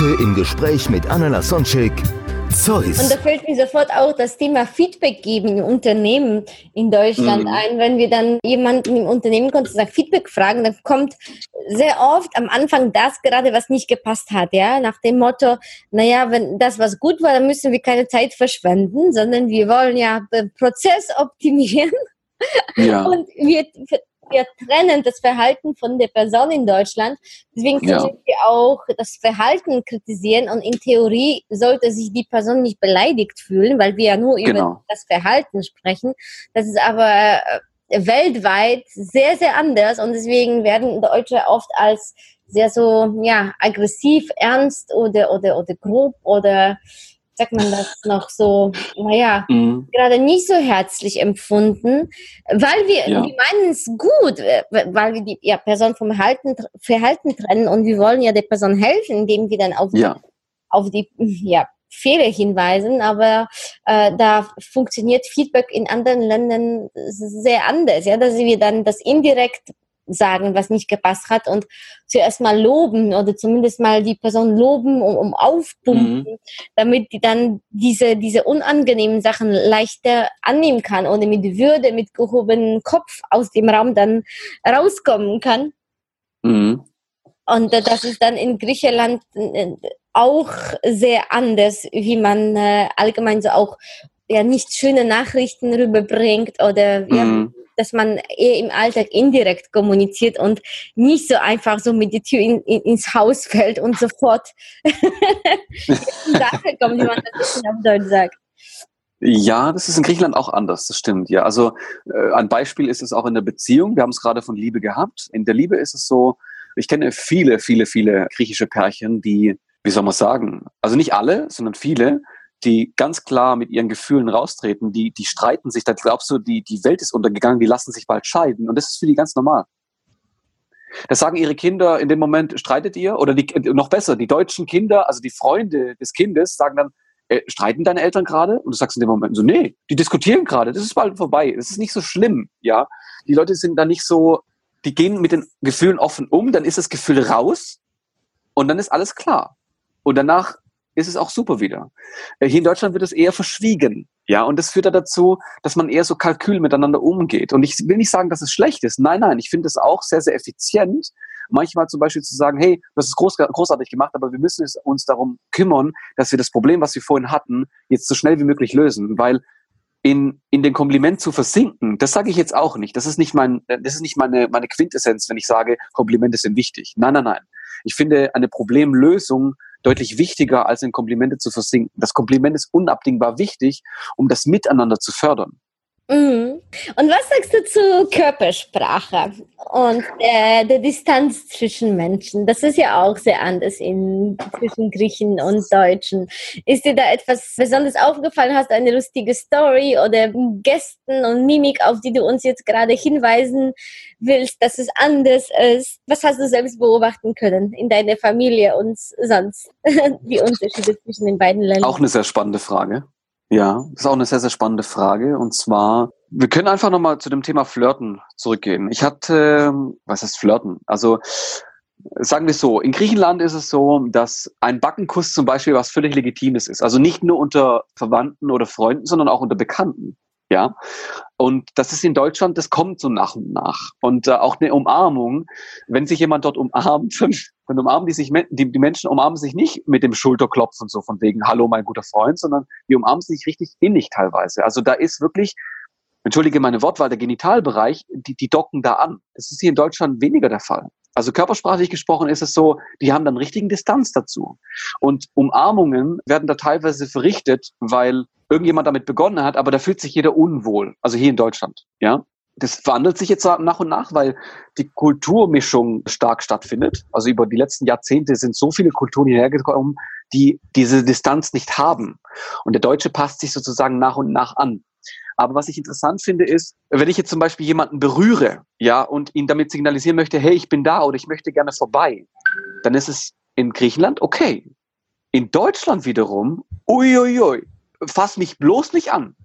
Heute im Gespräch mit Anna Lasonczek, Zeus. Und da fällt mir sofort auch das Thema Feedback geben im Unternehmen in Deutschland Mhm. ein. Wenn wir dann jemanden im Unternehmen kommt und sagt Feedback fragen, dann kommt sehr oft am Anfang das gerade, was nicht gepasst hat, ja, nach dem Motto, naja, wenn das was gut war, dann müssen wir keine Zeit verschwenden, sondern wir wollen ja den Prozess optimieren Ja. und wir, wir trennen das Verhalten von der Person in Deutschland. Deswegen können Ja. wir auch das Verhalten kritisieren und in Theorie sollte sich die Person nicht beleidigt fühlen, weil wir ja nur über Genau. das Verhalten sprechen. Das ist aber äh, weltweit sehr, sehr anders und deswegen werden Deutsche oft als sehr so, ja, aggressiv, ernst oder, oder, oder grob oder sagt man das noch so, naja, Mhm. gerade nicht so herzlich empfunden, weil wir, Ja. wir meinen es gut, weil wir die ja, Person vom Verhalten, Verhalten trennen und wir wollen ja der Person helfen, indem wir dann auf, Ja. auf die ja, Fehler hinweisen, aber äh, da funktioniert Feedback in anderen Ländern sehr anders, ja, dass wir dann das indirekt sagen, was nicht gepasst hat und zuerst mal loben oder zumindest mal die Person loben, um, um aufpumpen, damit die dann diese, diese unangenehmen Sachen leichter annehmen kann oder mit Würde, mit gehobenem Kopf aus dem Raum dann rauskommen kann. Mhm. Und das ist dann in Griechenland äh, auch sehr anders, wie man äh, allgemein so auch ja nicht schöne Nachrichten rüberbringt oder ja, Mhm. Dass man eher im Alltag indirekt kommuniziert und nicht so einfach so mit der Tür in, in, ins Haus fällt und sofort Sache kommt, wie man das auf Deutsch sagt. Ja, das ist in Griechenland auch anders, das stimmt. Ja, also äh, ein Beispiel ist es auch in der Beziehung. Wir haben es gerade von Liebe gehabt. In der Liebe ist es so, ich kenne viele, viele, viele griechische Pärchen, die, wie soll man sagen, also nicht alle, sondern viele, die ganz klar mit ihren Gefühlen raustreten, die, die streiten sich, da glaubst du, die, die Welt ist untergegangen, die lassen sich bald scheiden. Und das ist für die ganz normal. Das sagen ihre Kinder in dem Moment, streitet ihr? Oder die, noch besser, die deutschen Kinder, also die Freunde des Kindes, sagen dann, äh, streiten deine Eltern gerade? Und du sagst in dem Moment so, nee, die diskutieren gerade, das ist bald vorbei, das ist nicht so schlimm, ja. Die Leute sind da nicht so, die gehen mit den Gefühlen offen um, dann ist das Gefühl raus und dann ist alles klar. Und danach ist es auch super wieder. Äh, Hier in Deutschland wird es eher verschwiegen, ja, und das führt dazu, dass man eher so Kalkül miteinander umgeht. Und ich will nicht sagen, dass es schlecht ist. Nein, nein, ich finde es auch sehr, sehr effizient, manchmal zum Beispiel zu sagen, hey, das ist groß, großartig gemacht, aber wir müssen uns darum kümmern, dass wir das Problem, was wir vorhin hatten, jetzt so schnell wie möglich lösen, weil in, in den Kompliment zu versinken, das sage ich jetzt auch nicht. Das ist nicht mein, das ist nicht meine, meine Quintessenz, wenn ich sage, Komplimente sind wichtig. Nein, nein, nein. Ich finde eine Problemlösung deutlich wichtiger, als in Komplimente zu versinken. Das Kompliment ist unabdingbar wichtig, um das Miteinander zu fördern. Mhm. Und was sagst du zu Körpersprache und äh, der Distanz zwischen Menschen? Das ist ja auch sehr anders in, zwischen Griechen und Deutschen. Ist dir da etwas besonders aufgefallen? Hast du eine lustige Story oder Gesten und Mimik, auf die du uns jetzt gerade hinweisen willst, dass es anders ist? Was hast du selbst beobachten können in deiner Familie und sonst? Die Unterschiede zwischen den beiden Ländern. Auch eine sehr spannende Frage. Ja, das ist auch eine sehr, sehr spannende Frage. Und zwar, wir können einfach nochmal zu dem Thema Flirten zurückgehen. Ich hatte, was heißt Flirten? Also, sagen wir so, in Griechenland ist es so, dass ein Backenkuss zum Beispiel was völlig Legitimes ist. Also nicht nur unter Verwandten oder Freunden, sondern auch unter Bekannten. Ja. Und das ist in Deutschland, das kommt so nach und nach. Und äh, auch eine Umarmung, wenn sich jemand dort umarmt, dann, dann umarmen die sich, die, die Menschen umarmen sich nicht mit dem Schulterklopfen so von wegen, hallo mein guter Freund, sondern die umarmen sich richtig innig teilweise. Also da ist wirklich, entschuldige meine Wortwahl, der Genitalbereich, die, die docken da an. Das ist hier in Deutschland weniger der Fall. Also körpersprachlich gesprochen ist es so, die haben dann richtigen Distanz dazu. Und Umarmungen werden da teilweise verrichtet, weil irgendjemand damit begonnen hat, aber da fühlt sich jeder unwohl. Also hier in Deutschland, ja. Das wandelt sich jetzt nach und nach, weil die Kulturmischung stark stattfindet. Also über die letzten Jahrzehnte sind so viele Kulturen hierher gekommen, die diese Distanz nicht haben. Und der Deutsche passt sich sozusagen nach und nach an. Aber was ich interessant finde, ist, wenn ich jetzt zum Beispiel jemanden berühre, ja, und ihn damit signalisieren möchte, hey, ich bin da oder ich möchte gerne vorbei, dann ist es in Griechenland okay. In Deutschland wiederum, uiuiui, fass mich bloß nicht an.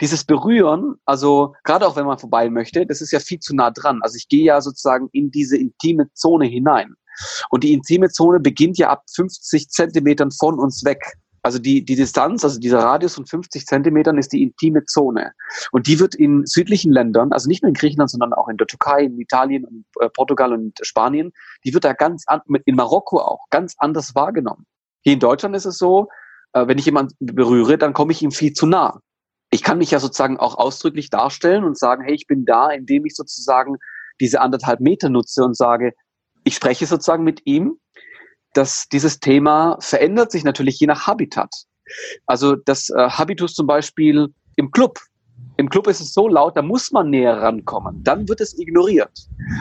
Dieses Berühren, also gerade auch wenn man vorbei möchte, das ist ja viel zu nah dran. Also ich gehe ja sozusagen in diese intime Zone hinein. Und die intime Zone beginnt ja ab 50 Zentimetern von uns weg. Also die, die Distanz, also dieser Radius von 50 Zentimetern ist die intime Zone. Und die wird in südlichen Ländern, also nicht nur in Griechenland, sondern auch in der Türkei, in Italien, in äh, Portugal und Spanien, die wird da ganz, an, in Marokko auch, ganz anders wahrgenommen. Hier in Deutschland ist es so, äh, wenn ich jemanden berühre, dann komme ich ihm viel zu nah. Ich kann mich ja sozusagen auch ausdrücklich darstellen und sagen, hey, ich bin da, indem ich sozusagen diese anderthalb Meter nutze und sage, ich spreche sozusagen mit ihm, dass dieses Thema verändert sich natürlich je nach Habitat. Also das äh, Habitus zum Beispiel im Club. Im Club ist es so laut, da muss man näher rankommen. Dann wird es ignoriert.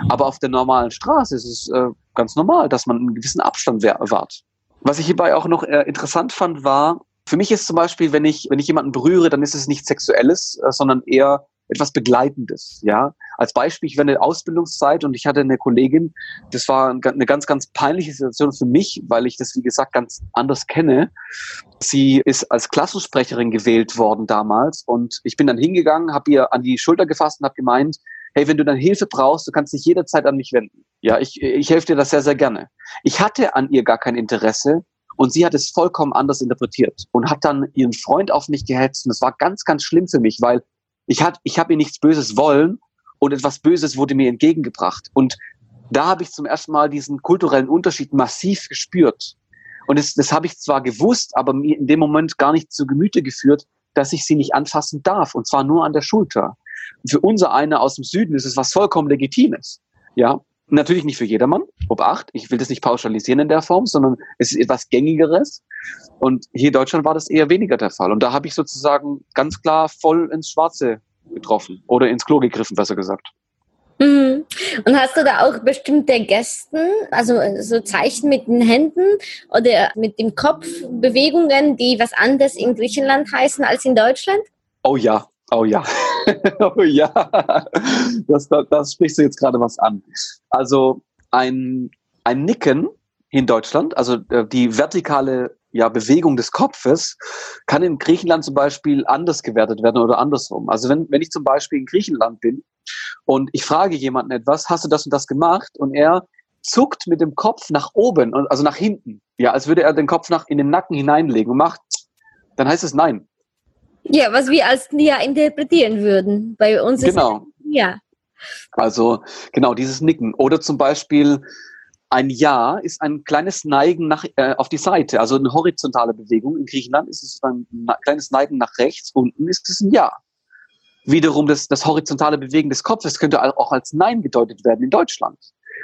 Aber auf der normalen Straße ist es äh, ganz normal, dass man einen gewissen Abstand wahrt. Was ich hierbei auch noch äh, interessant fand, war, für mich ist zum Beispiel, wenn ich, wenn ich jemanden berühre, dann ist es nicht Sexuelles, äh, sondern eher etwas Begleitendes, ja. Als Beispiel, ich war in der Ausbildungszeit und ich hatte eine Kollegin, das war eine ganz, ganz peinliche Situation für mich, weil ich das, wie gesagt, ganz anders kenne. Sie ist als Klassensprecherin gewählt worden damals und ich bin dann hingegangen, habe ihr an die Schulter gefasst und habe gemeint, hey, wenn du dann Hilfe brauchst, du kannst dich jederzeit an mich wenden. Ja, ich, ich helfe dir das sehr, sehr gerne. Ich hatte an ihr gar kein Interesse, und sie hat es vollkommen anders interpretiert und hat dann ihren Freund auf mich gehetzt. Und das war ganz, ganz schlimm für mich, weil ich, hat, ich habe ihr nichts Böses wollen und etwas Böses wurde mir entgegengebracht. Und da habe ich zum ersten Mal diesen kulturellen Unterschied massiv gespürt. Und das, das habe ich zwar gewusst, aber mir in dem Moment gar nicht zu Gemüte geführt, dass ich sie nicht anfassen darf. Und zwar nur an der Schulter. Für unser eine aus dem Süden ist es was vollkommen Legitimes. Ja, natürlich nicht für jedermann. Obacht, ich will das nicht pauschalisieren in der Form, sondern es ist etwas Gängigeres. Und hier in Deutschland war das eher weniger der Fall. Und da habe ich sozusagen ganz klar voll ins Schwarze getroffen oder ins Klo gegriffen, besser gesagt. Mhm. Und hast du da auch bestimmte Gesten, also so Zeichen mit den Händen oder mit dem Kopf, Bewegungen, die was anderes in Griechenland heißen als in Deutschland? Oh ja, oh ja, oh ja, das, das, das sprichst du jetzt gerade was an. Also ein, ein Nicken in Deutschland, also äh, die vertikale ja, Bewegung des Kopfes kann in Griechenland zum Beispiel anders gewertet werden oder andersrum. Also wenn, wenn ich zum Beispiel in Griechenland bin und ich frage jemanden etwas, hast du das und das gemacht? Und er zuckt mit dem Kopf nach oben, also nach hinten, ja, als würde er den Kopf nach in den Nacken hineinlegen und macht, dann heißt es nein. Ja, was wir als Ja interpretieren würden. Bei uns genau. ist Ja. Also genau dieses Nicken. Oder zum Beispiel ein Ja ist ein kleines Neigen nach, äh, auf die Seite, also eine horizontale Bewegung. In Griechenland ist es ein kleines Neigen nach rechts, unten ist es ein Ja. Wiederum das, das horizontale Bewegen des Kopfes könnte auch als Nein gedeutet werden in Deutschland.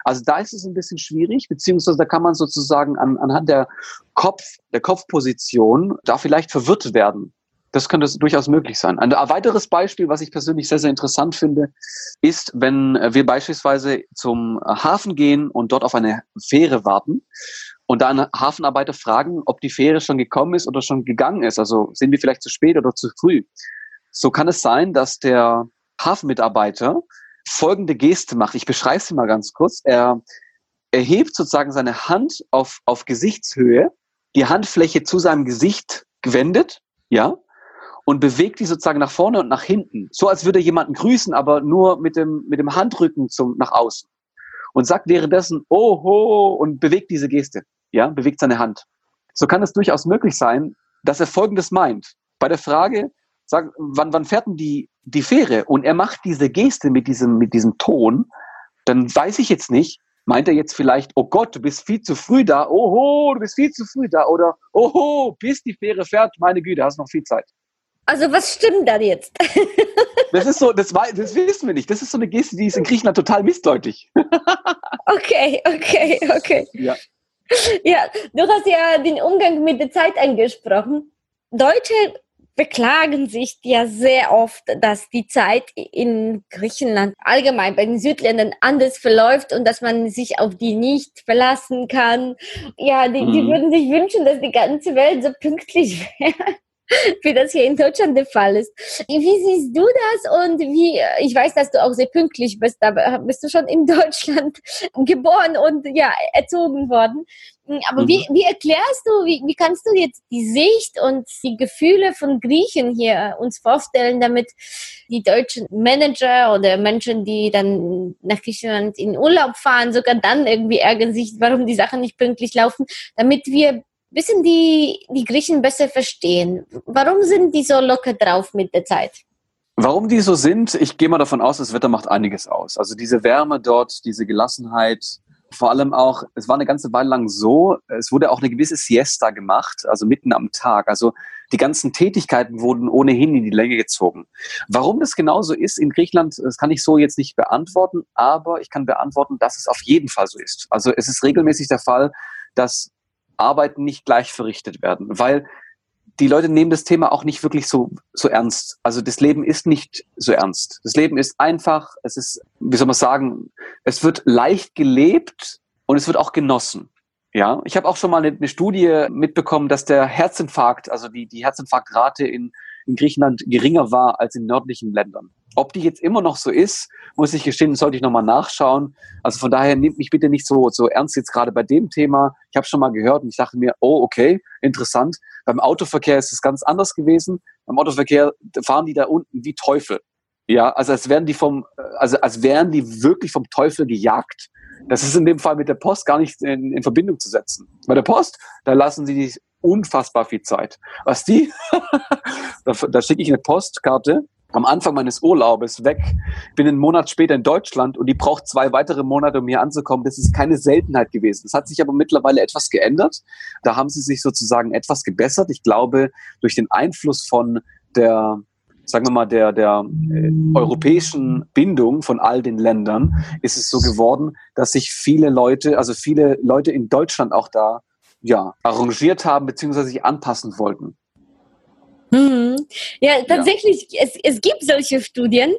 Also da ist es ein bisschen schwierig, beziehungsweise da kann man sozusagen an, anhand der Kopf, der Kopfposition da vielleicht verwirrt werden. Das könnte durchaus möglich sein. Ein weiteres Beispiel, was ich persönlich sehr, sehr interessant finde, ist, wenn wir beispielsweise zum Hafen gehen und dort auf eine Fähre warten und da einen Hafenarbeiter fragen, ob die Fähre schon gekommen ist oder schon gegangen ist. Also sind wir vielleicht zu spät oder zu früh. So kann es sein, dass der Hafenmitarbeiter folgende Geste macht. Ich beschreibe sie mal ganz kurz. Er erhebt sozusagen seine Hand auf, auf Gesichtshöhe, die Handfläche zu seinem Gesicht gewendet, ja, und bewegt die sozusagen nach vorne und nach hinten. So als würde jemanden grüßen, aber nur mit dem, mit dem Handrücken zum, nach außen. Und sagt währenddessen, oho, und bewegt diese Geste. Ja, bewegt seine Hand. So kann es durchaus möglich sein, dass er Folgendes meint. Bei der Frage, sag, wann, wann fährt denn die, die Fähre? Und er macht diese Geste mit diesem, mit diesem Ton, dann weiß ich jetzt nicht, meint er jetzt vielleicht, oh Gott, du bist viel zu früh da, oho, du bist viel zu früh da, oder oho, bis die Fähre fährt, meine Güte, hast noch viel Zeit. Also was stimmt da jetzt? das ist so, das, das wissen wir nicht. Das ist so eine Geste, die ist in Griechenland total missdeutig. okay, okay, okay. Ja. ja, du hast ja den Umgang mit der Zeit angesprochen. Deutsche beklagen sich ja sehr oft, dass die Zeit in Griechenland allgemein bei den Südländern anders verläuft und dass man sich auf die nicht verlassen kann. Ja, die, die mhm. würden sich wünschen, dass die ganze Welt so pünktlich wäre wie das hier in Deutschland der Fall ist. Wie siehst du das und wie, ich weiß, dass du auch sehr pünktlich bist, aber bist du schon in Deutschland geboren und ja, erzogen worden. Aber mhm. wie, wie erklärst du, wie, wie kannst du jetzt die Sicht und die Gefühle von Griechen hier uns vorstellen, damit die deutschen Manager oder Menschen, die dann nach Griechenland in Urlaub fahren, sogar dann irgendwie ärgern sich, warum die Sachen nicht pünktlich laufen, damit wir bisschen die, die Griechen besser verstehen. Warum sind die so locker drauf mit der Zeit? Warum die so sind, ich gehe mal davon aus, das Wetter macht einiges aus. Also diese Wärme dort, diese Gelassenheit, vor allem auch, es war eine ganze Weile lang so, es wurde auch eine gewisse Siesta gemacht, also mitten am Tag. Also die ganzen Tätigkeiten wurden ohnehin in die Länge gezogen. Warum das genauso ist in Griechenland, das kann ich so jetzt nicht beantworten, aber ich kann beantworten, dass es auf jeden Fall so ist. Also es ist regelmäßig der Fall, dass Arbeiten nicht gleich verrichtet werden, weil die Leute nehmen das Thema auch nicht wirklich so, so ernst. Also das Leben ist nicht so ernst. Das Leben ist einfach, es ist, wie soll man sagen, es wird leicht gelebt und es wird auch genossen. Ja, ich habe auch schon mal eine, eine, Studie mitbekommen, dass der Herzinfarkt, also die, die Herzinfarktrate in, in Griechenland geringer war als in nördlichen Ländern. Ob die jetzt immer noch so ist, muss ich gestehen, sollte ich nochmal nachschauen. Also von daher nehmt mich bitte nicht so, so ernst jetzt gerade bei dem Thema. Ich habe schon mal gehört und ich dachte mir, oh, okay, interessant. Beim Autoverkehr ist es ganz anders gewesen. Beim Autoverkehr fahren die da unten wie Teufel. Ja, also als wären die vom, also als wären die wirklich vom Teufel gejagt. Das ist in dem Fall mit der Post gar nicht in, in Verbindung zu setzen. Bei der Post, da lassen sie sich unfassbar viel Zeit. Was die, da, da schicke ich eine Postkarte am Anfang meines Urlaubes weg, bin einen Monat später in Deutschland und die braucht zwei weitere Monate, um hier anzukommen. Das ist keine Seltenheit gewesen. Das hat sich aber mittlerweile etwas geändert. Da haben sie sich sozusagen etwas gebessert. Ich glaube, durch den Einfluss von der sagen wir mal, der, der äh, europäischen Bindung von all den Ländern ist es so geworden, dass sich viele Leute, also viele Leute in Deutschland auch da ja, arrangiert haben beziehungsweise sich anpassen wollten. Mhm. Ja, tatsächlich, ja. Es, es gibt solche Studien,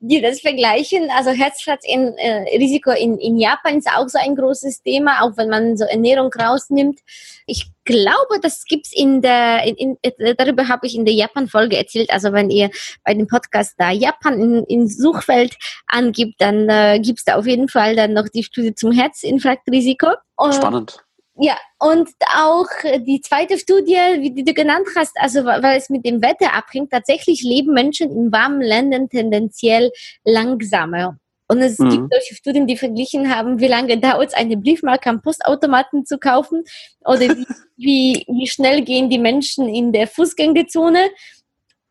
die das vergleichen. Also Herzschlagsrisiko in, äh, in, in Japan ist auch so ein großes Thema, auch wenn man so Ernährung rausnimmt. Ich glaube, das gibt's in der, in, in, äh, darüber habe ich in der Japan-Folge erzählt. Also wenn ihr bei dem Podcast da Japan in, in Suchfeld angibt, dann äh, gibt's da auf jeden Fall dann noch die Studie zum Herzinfarktrisiko. Spannend. Ja, und auch die zweite Studie, wie du genannt hast, also weil es mit dem Wetter abhängt, tatsächlich leben Menschen in warmen Ländern tendenziell langsamer. Und es mhm. gibt solche Studien, die verglichen haben, wie lange dauert es, eine Briefmarke am Postautomaten zu kaufen oder wie, wie, wie schnell gehen die Menschen in der Fußgängerzone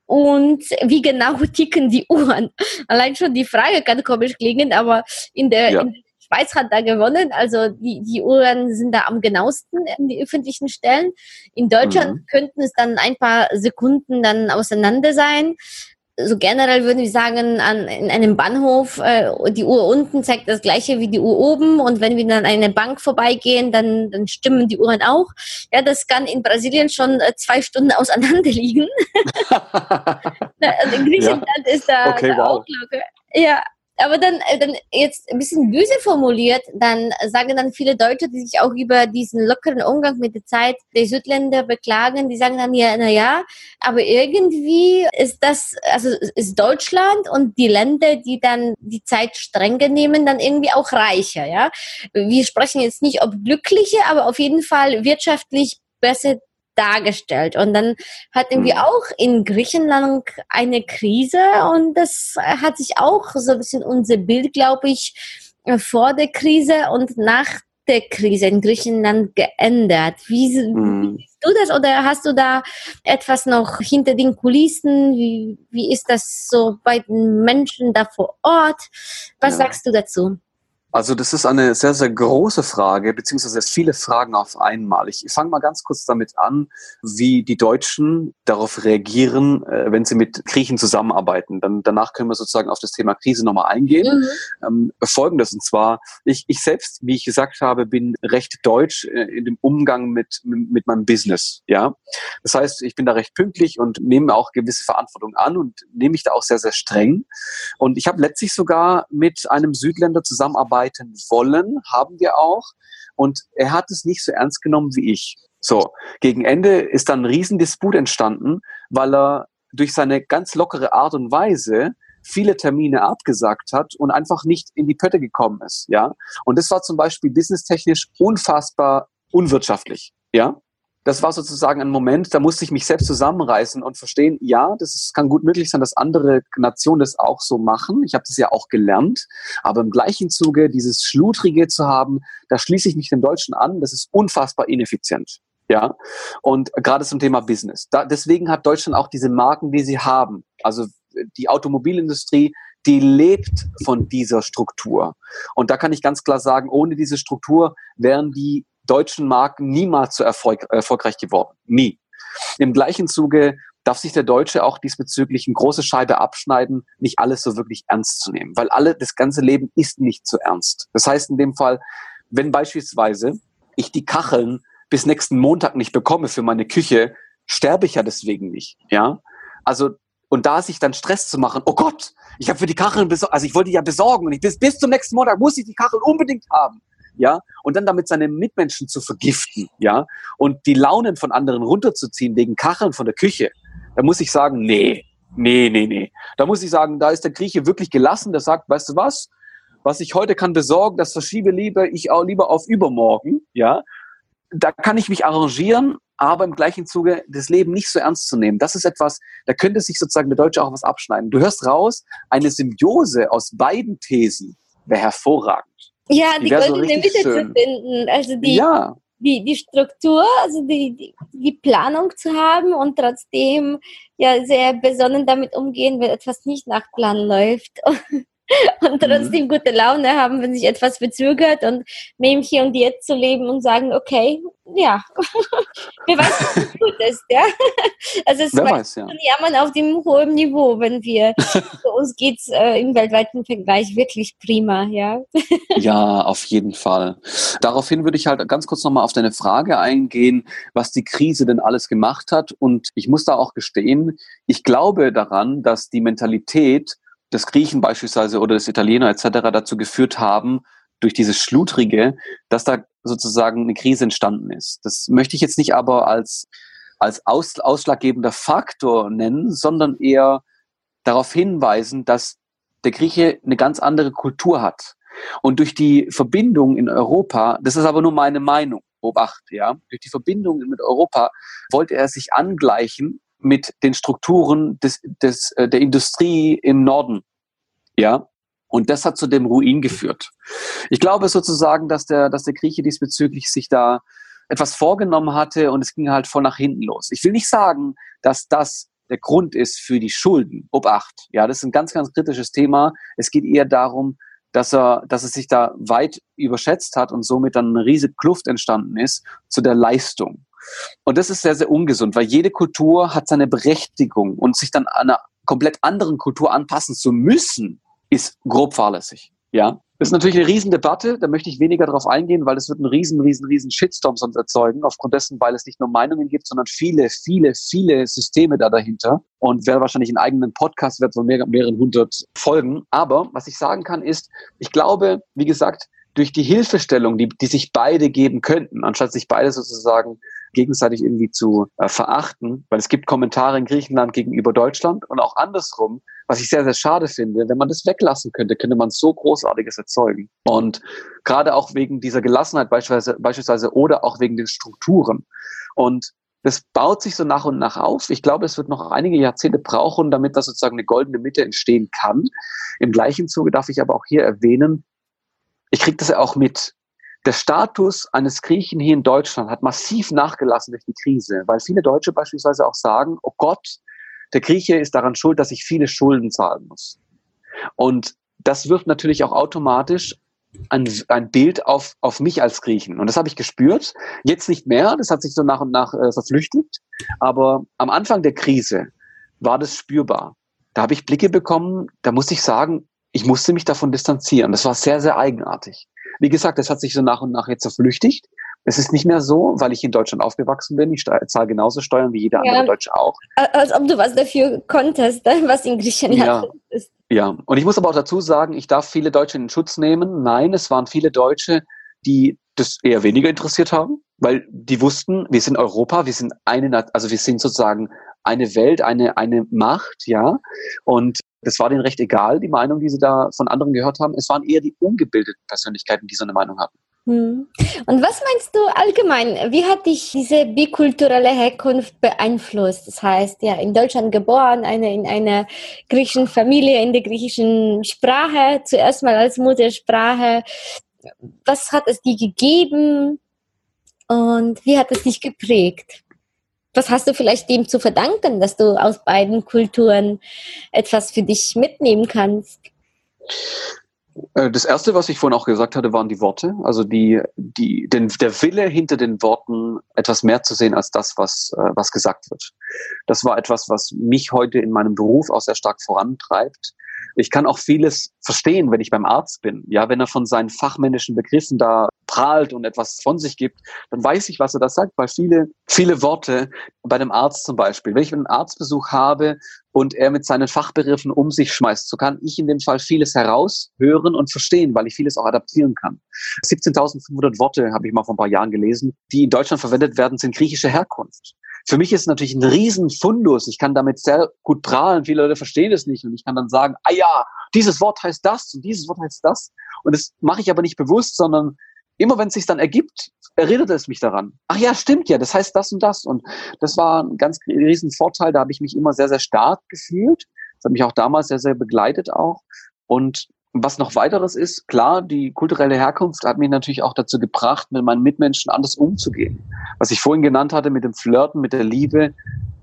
und wie genau ticken die Uhren. Allein schon die Frage kann komisch klingen, aber in der, ja. in der Schweiz hat da gewonnen. Also die, die Uhren sind da am genauesten in die öffentlichen Stellen. In Deutschland mhm. könnten es dann ein paar Sekunden dann auseinander sein. So generell würden wir sagen, an, in einem Bahnhof, äh, die Uhr unten zeigt das gleiche wie die Uhr oben und wenn wir dann an eine Bank vorbeigehen, dann, dann stimmen die Uhren auch. Ja, das kann in Brasilien schon äh, zwei Stunden auseinander liegen. in Griechenland ja. ist da, okay, da wow. auch locker. Ja, aber dann, äh, dann jetzt ein bisschen böse formuliert, dann sagen dann viele Deutsche, die sich auch über diesen lockeren Umgang mit der Zeit der Südländer beklagen, die sagen dann ja, na ja, aber irgendwie ist das, also ist Deutschland und die Länder, die dann die Zeit strenger nehmen, dann irgendwie auch reicher, ja. Wir sprechen jetzt nicht ob glückliche, aber auf jeden Fall wirtschaftlich besser dargestellt. Und dann hatten wir mhm. auch in Griechenland eine Krise und das hat sich auch so ein bisschen unser Bild, glaube ich, vor der Krise und nach der Krise in Griechenland geändert. Wie, mhm. siehst du das oder hast du da etwas noch hinter den Kulissen? Wie, wie ist das so bei den Menschen da vor Ort? Was ja. sagst du dazu? Also das ist eine sehr, sehr große Frage, beziehungsweise viele Fragen auf einmal. Ich fange mal ganz kurz damit an, wie die Deutschen darauf reagieren, äh, wenn sie mit Griechen zusammenarbeiten. Dann, danach können wir sozusagen auf das Thema Krise nochmal eingehen. Mhm. Ähm, Folgendes, und zwar, ich, ich selbst, wie ich gesagt habe, bin recht deutsch äh, in dem Umgang mit, mit meinem Business. Ja, Das heißt, ich bin da recht pünktlich und nehme auch gewisse Verantwortung an und nehme mich da auch sehr, sehr streng. Und ich habe letztlich sogar mit einem Südländer zusammenarbeiten arbeiten wollen, haben wir auch. Und er hat es nicht so ernst genommen wie ich. So, gegen Ende ist dann ein Riesendisput entstanden, weil er durch seine ganz lockere Art und Weise viele Termine abgesagt hat und einfach nicht in die Pötte gekommen ist, ja. Und das war zum Beispiel businesstechnisch unfassbar unwirtschaftlich, ja das war sozusagen ein Moment, da musste ich mich selbst zusammenreißen und verstehen, ja, das kann gut möglich sein, dass andere Nationen das auch so machen. Ich habe das ja auch gelernt. Aber im gleichen Zuge dieses Schludrige zu haben, da schließe ich mich den Deutschen an, das ist unfassbar ineffizient. Ja, und gerade zum Thema Business. Da, deswegen hat Deutschland auch diese Marken, die sie haben. Also die Automobilindustrie, die lebt von dieser Struktur. Und da kann ich ganz klar sagen, ohne diese Struktur wären die deutschen Marken niemals so erfolg, erfolgreich geworden. Nie. Im gleichen Zuge darf sich der Deutsche auch diesbezüglich eine große Scheibe abschneiden, nicht alles so wirklich ernst zu nehmen, weil alle, das ganze Leben ist nicht so ernst. Das heißt in dem Fall, wenn beispielsweise ich die Kacheln bis nächsten Montag nicht bekomme für meine Küche, sterbe ich ja deswegen nicht, ja? Also und da sich dann Stress zu machen, oh Gott, ich habe für die Kacheln besorgt, also ich wollte die ja besorgen und ich bis, bis zum nächsten Montag muss ich die Kacheln unbedingt haben ja, und dann damit seine Mitmenschen zu vergiften, ja, und die Launen von anderen runterzuziehen wegen Kacheln von der Küche, da muss ich sagen, nee, nee, nee, nee. Da muss ich sagen, da ist der Grieche wirklich gelassen, der sagt, weißt du was, was ich heute kann besorgen, das verschiebe lieber ich auch lieber auf übermorgen, ja. Da kann ich mich arrangieren, aber im gleichen Zuge das Leben nicht so ernst zu nehmen. Das ist etwas, da könnte sich sozusagen der Deutsche auch was abschneiden. Du hörst raus, eine Symbiose aus beiden Thesen wäre hervorragend. Ja, die, die goldene Mitte zu finden. Also die, ja. die, die Struktur, also die, die, die Planung zu haben und trotzdem ja sehr besonnen damit umgehen, wenn etwas nicht nach Plan läuft. und trotzdem mhm. gute Laune haben, wenn sich etwas verzögert und mit dem Hier und Jetzt zu leben und sagen, okay, ja, wer weiß, was gut ist, ja. Also es weiß, ja. jammern auf dem hohen Niveau, wenn wir, für uns geht's äh, im weltweiten Vergleich wirklich prima, ja. ja, auf jeden Fall. Daraufhin würde ich halt ganz kurz nochmal auf deine Frage eingehen, was die Krise denn alles gemacht hat und ich muss da auch gestehen, ich glaube daran, dass die Mentalität des Griechen beispielsweise oder des Italiener etc. dazu geführt haben, durch dieses Schludrige, dass da sozusagen eine Krise entstanden ist. Das möchte ich jetzt nicht aber als, als aus, ausschlaggebender Faktor nennen, sondern eher darauf hinweisen, dass der Grieche eine ganz andere Kultur hat. Und durch die Verbindung in Europa, das ist aber nur meine Meinung, Obacht, ja, durch die Verbindung mit Europa wollte er sich angleichen mit den Strukturen des, des, äh, der Industrie im Norden. Ja, und das hat zu dem Ruin geführt. Ich glaube sozusagen, dass der, dass der Grieche diesbezüglich sich da etwas vorgenommen hatte und es ging halt voll nach hinten los. Ich will nicht sagen, dass das der Grund ist für die Schulden. Obacht. Ja, das ist ein ganz, ganz kritisches Thema. Es geht eher darum, dass er, dass er sich da weit überschätzt hat und somit dann eine riesige Kluft entstanden ist zu der Leistung. Und das ist sehr, sehr ungesund, weil jede Kultur hat seine Berechtigung und sich dann einer komplett anderen Kultur anpassen zu müssen, ist grob fahrlässig. Ja, das ist natürlich eine Riesendebatte, da möchte ich weniger darauf eingehen, weil es wird einen riesen, riesen, riesen Shitstorm sonst erzeugen, aufgrund dessen, weil es nicht nur Meinungen gibt, sondern viele, viele, viele Systeme da dahinter. Und wer wahrscheinlich einen eigenen Podcast wird von mehr, mehreren hundert Folgen. Aber was ich sagen kann ist, ich glaube, wie gesagt, durch die Hilfestellung, die, die sich beide geben könnten, anstatt sich beide sozusagen gegenseitig irgendwie zu äh, verachten, weil es gibt Kommentare in Griechenland gegenüber Deutschland und auch andersrum, was ich sehr, sehr schade finde. Wenn man das weglassen könnte, könnte man so Großartiges erzeugen. Und gerade auch wegen dieser Gelassenheit beispielsweise, beispielsweise oder auch wegen den Strukturen. Und das baut sich so nach und nach auf. Ich glaube, es wird noch einige Jahrzehnte brauchen, damit da sozusagen eine goldene Mitte entstehen kann. Im gleichen Zuge darf ich aber auch hier erwähnen, ich kriege das ja auch mit. Der Status eines Griechen hier in Deutschland hat massiv nachgelassen durch die Krise, weil viele Deutsche beispielsweise auch sagen, oh Gott, der Grieche ist daran schuld, dass ich viele Schulden zahlen muss. Und das wirft natürlich auch automatisch ein, ein Bild auf, auf mich als Griechen. Und das habe ich gespürt. Jetzt nicht mehr, das hat sich so nach und nach äh, verflüchtigt. Aber am Anfang der Krise war das spürbar. Da habe ich Blicke bekommen, da musste ich sagen, ich musste mich davon distanzieren. Das war sehr, sehr eigenartig. Wie gesagt, das hat sich so nach und nach jetzt verflüchtigt. Es ist nicht mehr so, weil ich in Deutschland aufgewachsen bin. Ich zahle genauso Steuern wie jeder ja, andere Deutsche auch. Als ob du was dafür konntest, was in Griechenland ja, ist. Ja, und ich muss aber auch dazu sagen, ich darf viele Deutsche in Schutz nehmen. Nein, es waren viele Deutsche, die das eher weniger interessiert haben, weil die wussten, wir sind Europa, wir sind eine, also wir sind sozusagen eine Welt, eine, eine Macht, ja. Und das war denen recht egal, die Meinung, die sie da von anderen gehört haben. Es waren eher die ungebildeten Persönlichkeiten, die so eine Meinung hatten. Hm. Und was meinst du allgemein? Wie hat dich diese bikulturelle Herkunft beeinflusst? Das heißt, ja, in Deutschland geboren, eine, in einer griechischen Familie, in der griechischen Sprache, zuerst mal als Muttersprache. Was hat es dir gegeben und wie hat es dich geprägt? Was hast du vielleicht dem zu verdanken, dass du aus beiden Kulturen etwas für dich mitnehmen kannst? Äh, das erste, was ich vorhin auch gesagt hatte, waren die Worte. Also die, die, den, der Wille hinter den Worten, etwas mehr zu sehen als das, was, äh, was gesagt wird. Das war etwas, was mich heute in meinem Beruf auch sehr stark vorantreibt. Ich kann auch vieles verstehen, wenn ich beim Arzt bin. Ja, wenn er von seinen fachmännischen Begriffen da prahlt und etwas von sich gibt, dann weiß ich, was er da sagt, weil viele, viele Worte bei einem Arzt zum Beispiel, wenn ich einen Arztbesuch habe und er mit seinen Fachbegriffen um sich schmeißt, so kann ich in dem Fall vieles heraushören und verstehen, weil ich vieles auch adaptieren kann. 17.500 Worte habe ich mal vor ein paar Jahren gelesen, die in Deutschland verwendet werden, sind griechische Herkunft. Für mich ist es natürlich ein Riesenfundus. Ich kann damit sehr gut prahlen. Viele Leute verstehen es nicht. Und ich kann dann sagen, ah ja, dieses Wort heißt das und dieses Wort heißt das. Und das mache ich aber nicht bewusst, sondern immer wenn es sich dann ergibt, erinnert es mich daran. Ach ja, stimmt ja, das heißt das und das. Und das war ein ganz riesen Vorteil. Da habe ich mich immer sehr, sehr stark gefühlt. Das hat mich auch damals sehr, sehr begleitet auch. Und was noch weiteres ist, klar, die kulturelle Herkunft hat mich natürlich auch dazu gebracht, mit meinen Mitmenschen anders umzugehen. Was ich vorhin genannt hatte mit dem Flirten, mit der Liebe.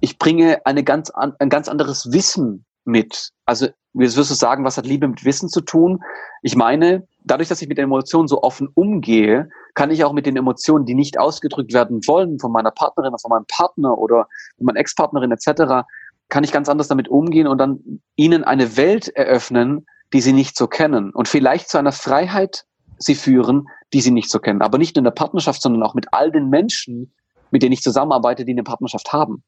Ich bringe eine ganz, ein ganz anderes Wissen mit. Also, wie wirst du sagen, was hat Liebe mit Wissen zu tun? Ich meine, dadurch, dass ich mit Emotionen so offen umgehe, kann ich auch mit den Emotionen, die nicht ausgedrückt werden wollen, von meiner Partnerin, von meinem Partner oder von meiner Ex-Partnerin etc., kann ich ganz anders damit umgehen und dann ihnen eine Welt eröffnen, die sie nicht so kennen und vielleicht zu einer Freiheit sie führen, die sie nicht so kennen. Aber nicht nur in der Partnerschaft, sondern auch mit all den Menschen, mit denen ich zusammenarbeite, die eine Partnerschaft haben.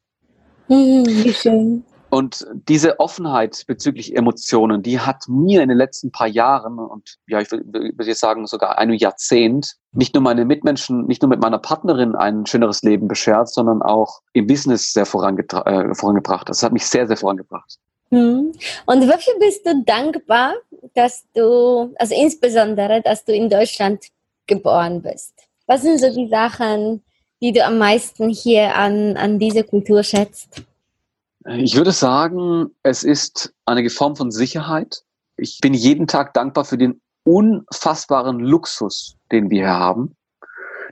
Mhm, wie schön. Und diese Offenheit bezüglich Emotionen, die hat mir in den letzten paar Jahren und ja, ich würde jetzt sagen sogar einem Jahrzehnt nicht nur meine Mitmenschen, nicht nur mit meiner Partnerin ein schöneres Leben beschert, sondern auch im Business sehr äh, vorangebracht. Das hat mich sehr, sehr vorangebracht. Hm. Und wofür bist du dankbar, dass du, also insbesondere, dass du in Deutschland geboren bist? Was sind so die Sachen, die du am meisten hier an, an dieser Kultur schätzt? Ich würde sagen, es ist eine Form von Sicherheit. Ich bin jeden Tag dankbar für den unfassbaren Luxus, den wir hier haben,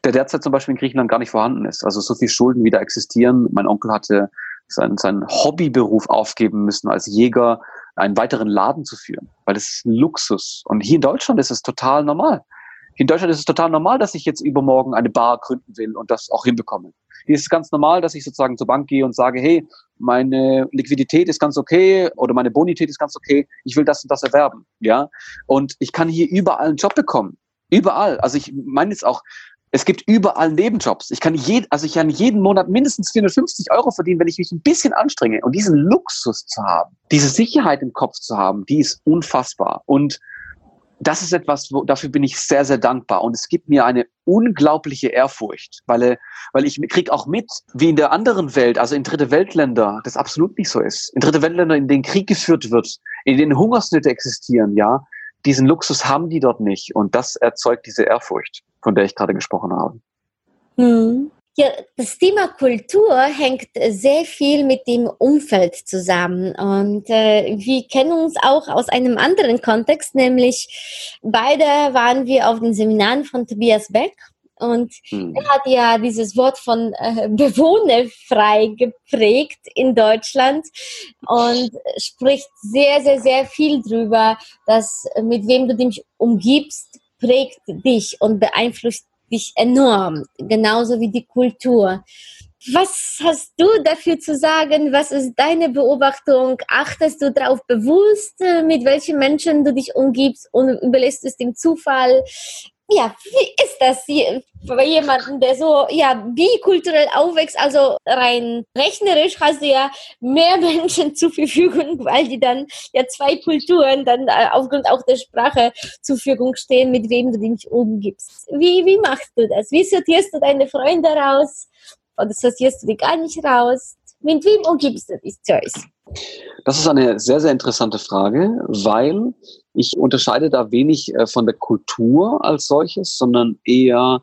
der derzeit zum Beispiel in Griechenland gar nicht vorhanden ist. Also so viel Schulden, wie da existieren. Mein Onkel hatte seinen, seinen Hobbyberuf aufgeben müssen, als Jäger einen weiteren Laden zu führen, weil das ist ein Luxus. Und hier in Deutschland ist es total normal. In Deutschland ist es total normal, dass ich jetzt übermorgen eine Bar gründen will und das auch hinbekomme. Hier ist es ganz normal, dass ich sozusagen zur Bank gehe und sage, hey, meine Liquidität ist ganz okay oder meine Bonität ist ganz okay, ich will das und das erwerben, ja. Und ich kann hier überall einen Job bekommen. Überall. Also ich meine jetzt auch, es gibt überall Nebenjobs. Ich kann je, also ich kann jeden Monat mindestens 450 Euro verdienen, wenn ich mich ein bisschen anstrenge. Und diesen Luxus zu haben, diese Sicherheit im Kopf zu haben, die ist unfassbar. Und das ist etwas, wo, dafür bin ich sehr, sehr dankbar. Und es gibt mir eine unglaubliche Ehrfurcht, weil, weil ich krieg auch mit, wie in der anderen Welt, also in dritte Weltländer, das absolut nicht so ist. In dritte Weltländer, in denen Krieg geführt wird, in denen Hungersnöte existieren, ja, diesen Luxus haben die dort nicht. Und das erzeugt diese Ehrfurcht, von der ich gerade gesprochen habe. Hm. Ja, das Thema Kultur hängt sehr viel mit dem Umfeld zusammen. Und äh, wir kennen uns auch aus einem anderen Kontext, nämlich beide waren wir auf den Seminaren von Tobias Beck. Und hm. er hat ja dieses Wort von äh, bewohnerfrei geprägt in Deutschland und spricht sehr, sehr, sehr viel drüber, dass mit wem du dich umgibst, prägt dich und beeinflusst dich enorm, genauso wie die Kultur. Was hast du dafür zu sagen? Was ist deine Beobachtung? Achtest du darauf bewusst, äh, mit welchen Menschen du dich umgibst und überlässt es dem Zufall? Ja, wie ist das bei jemandem, der so ja bikulturell aufwächst? Also rein rechnerisch hast du ja mehr Menschen zur Verfügung, weil die dann ja zwei Kulturen dann äh, aufgrund auch der Sprache zur Verfügung stehen, mit wem du dich umgibst. Wie, wie machst du das? Wie sortierst du deine Freunde raus? Oder sortierst du die gar nicht raus? Mit wem umgibst du dich, Joyce? Das ist eine sehr, sehr interessante Frage, weil ich unterscheide da wenig äh, von der Kultur als solches, sondern eher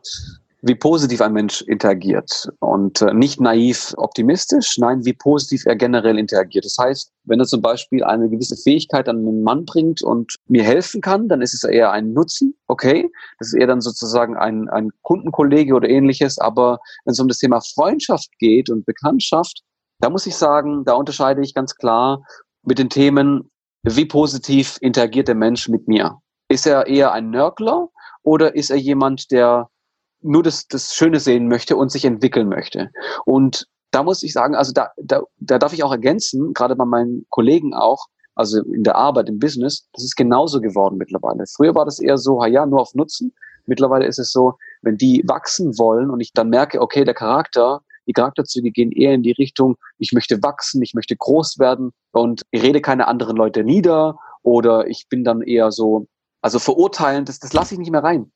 wie positiv ein Mensch interagiert. Und äh, nicht naiv optimistisch, nein, wie positiv er generell interagiert. Das heißt, wenn er zum Beispiel eine gewisse Fähigkeit an einen Mann bringt und mir helfen kann, dann ist es eher ein Nutzen, okay, das ist eher dann sozusagen ein, ein Kundenkollege oder ähnliches, aber wenn es um das Thema Freundschaft geht und Bekanntschaft, da muss ich sagen, da unterscheide ich ganz klar mit den Themen, wie positiv interagiert der Mensch mit mir. Ist er eher ein Nörgler oder ist er jemand, der nur das, das Schöne sehen möchte und sich entwickeln möchte? Und da muss ich sagen, also da, da, da darf ich auch ergänzen, gerade bei meinen Kollegen auch, also in der Arbeit, im Business, das ist genauso geworden mittlerweile. Früher war das eher so, ja, nur auf Nutzen. Mittlerweile ist es so, wenn die wachsen wollen und ich dann merke, okay, der Charakter die Charakterzüge gehen eher in die Richtung, ich möchte wachsen, ich möchte groß werden und ich rede keine anderen Leute nieder oder ich bin dann eher so, also verurteilen, das, das lasse ich nicht mehr rein.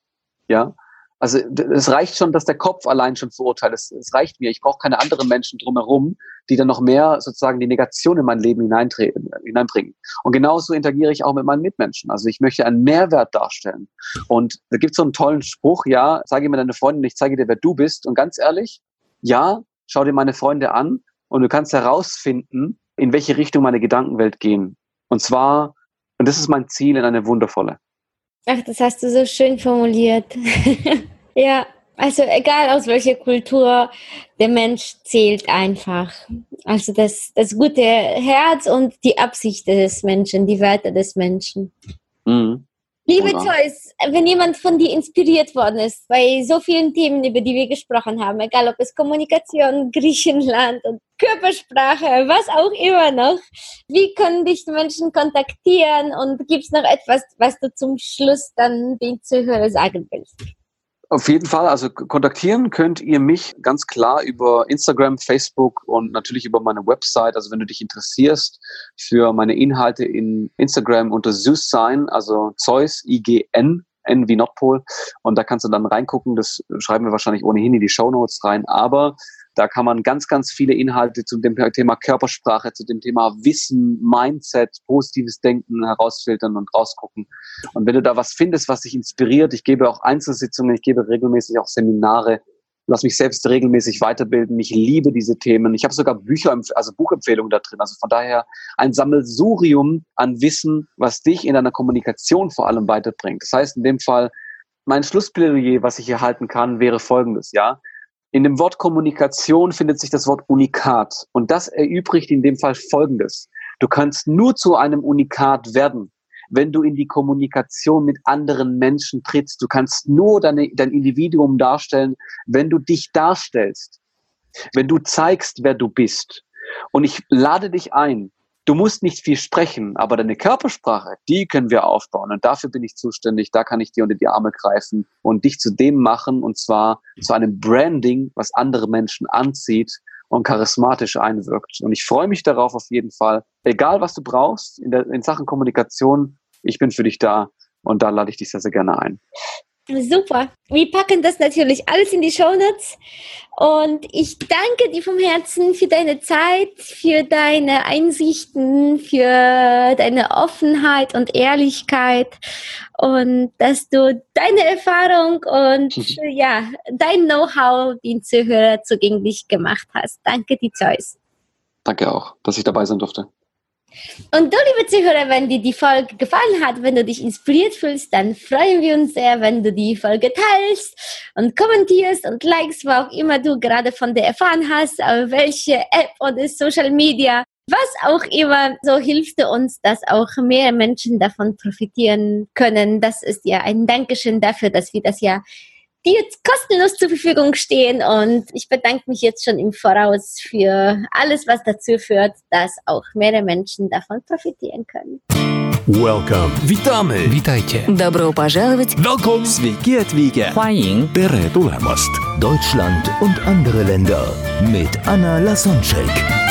Ja. Also es reicht schon, dass der Kopf allein schon verurteilt. Es, es reicht mir. Ich brauche keine anderen Menschen drumherum, die dann noch mehr sozusagen die Negation in mein Leben hineinbringen. Und genauso interagiere ich auch mit meinen Mitmenschen. Also ich möchte einen Mehrwert darstellen. Und da gibt es so einen tollen Spruch, ja, zeige mir deine Freundin, ich zeige dir, wer du bist. Und ganz ehrlich, ja, schau dir meine Freunde an und du kannst herausfinden, in welche Richtung meine Gedankenwelt gehen. Und zwar, und das ist mein Ziel in eine wundervolle. Ach, das hast du so schön formuliert. ja, also egal aus welcher Kultur, der Mensch zählt einfach. Also das, das gute Herz und die Absicht des Menschen, die Werte des Menschen. Mhm. Liebe Joyce, wenn jemand von dir inspiriert worden ist, bei so vielen Themen, über die wir gesprochen haben, egal ob es Kommunikation, Griechenland und Körpersprache, was auch immer noch, wie können dich Menschen kontaktieren und gibt es noch etwas, was du zum Schluss dann den Zuhörern sagen willst? Auf jeden Fall, also kontaktieren könnt ihr mich ganz klar über Instagram, Facebook und natürlich über meine Website. Also wenn du dich interessierst für meine Inhalte in Instagram unter Zeus sein, also Zeus, I-G-N, N wie Nordpol. Und da kannst du dann reingucken. Das schreiben wir wahrscheinlich ohnehin in die Show Notes rein. Aber da kann man ganz, ganz viele Inhalte zu dem Thema Körpersprache, zu dem Thema Wissen, Mindset, positives Denken herausfiltern und rausgucken. Und wenn du da was findest, was dich inspiriert, ich gebe auch Einzelsitzungen, ich gebe regelmäßig auch Seminare, lass mich selbst regelmäßig weiterbilden. Ich liebe diese Themen. Ich habe sogar Bücher, also Buchempfehlungen da drin. Also von daher ein Sammelsurium an Wissen, was dich in deiner Kommunikation vor allem weiterbringt. Das heißt in dem Fall, mein Schlussplädoyer, was ich hier halten kann, wäre folgendes, ja. In dem Wort Kommunikation findet sich das Wort Unikat. Und das erübrigt in dem Fall Folgendes. Du kannst nur zu einem Unikat werden, wenn du in die Kommunikation mit anderen Menschen trittst. Du kannst nur deine, dein Individuum darstellen, wenn du dich darstellst. Wenn du zeigst, wer du bist. Und ich lade dich ein, Du musst nicht viel sprechen, aber deine Körpersprache, die können wir aufbauen. Und dafür bin ich zuständig. Da kann ich dir unter die Arme greifen und dich zu dem machen, und zwar zu einem Branding, was andere Menschen anzieht und charismatisch einwirkt. Und ich freue mich darauf auf jeden Fall. Egal, was du brauchst in, der, in Sachen Kommunikation, ich bin für dich da. Und da lade ich dich sehr, sehr gerne ein. Super. Wir packen das natürlich alles in die Shownotes. Und ich danke dir vom Herzen für deine Zeit, für deine Einsichten, für deine Offenheit und Ehrlichkeit und dass du deine Erfahrung und ja, dein Know-how den Zuhörer zugänglich gemacht hast. Danke dir, Joyce. Danke auch, dass ich dabei sein durfte. Und du, liebe Zuhörer, wenn dir die Folge gefallen hat, wenn du dich inspiriert fühlst, dann freuen wir uns sehr, wenn du die Folge teilst und kommentierst und likest, wo auch immer du gerade von der erfahren hast, welche App oder Social Media was auch immer, so hilft uns, dass auch mehr Menschen davon profitieren können. Das ist ja ein Dankeschön dafür, dass wir das ja die jetzt kostenlos zur Verfügung stehen. Und ich bedanke mich jetzt schon im Voraus für alles, was dazu führt, dass auch mehrere Menschen davon profitieren können. Welcome. Witamy. Witajcie. Добро пожаловать. Welcome. Sveiki atvykę. 欢迎 Tere tulemast. Deutschland und andere Länder mit Anna Lasonczek.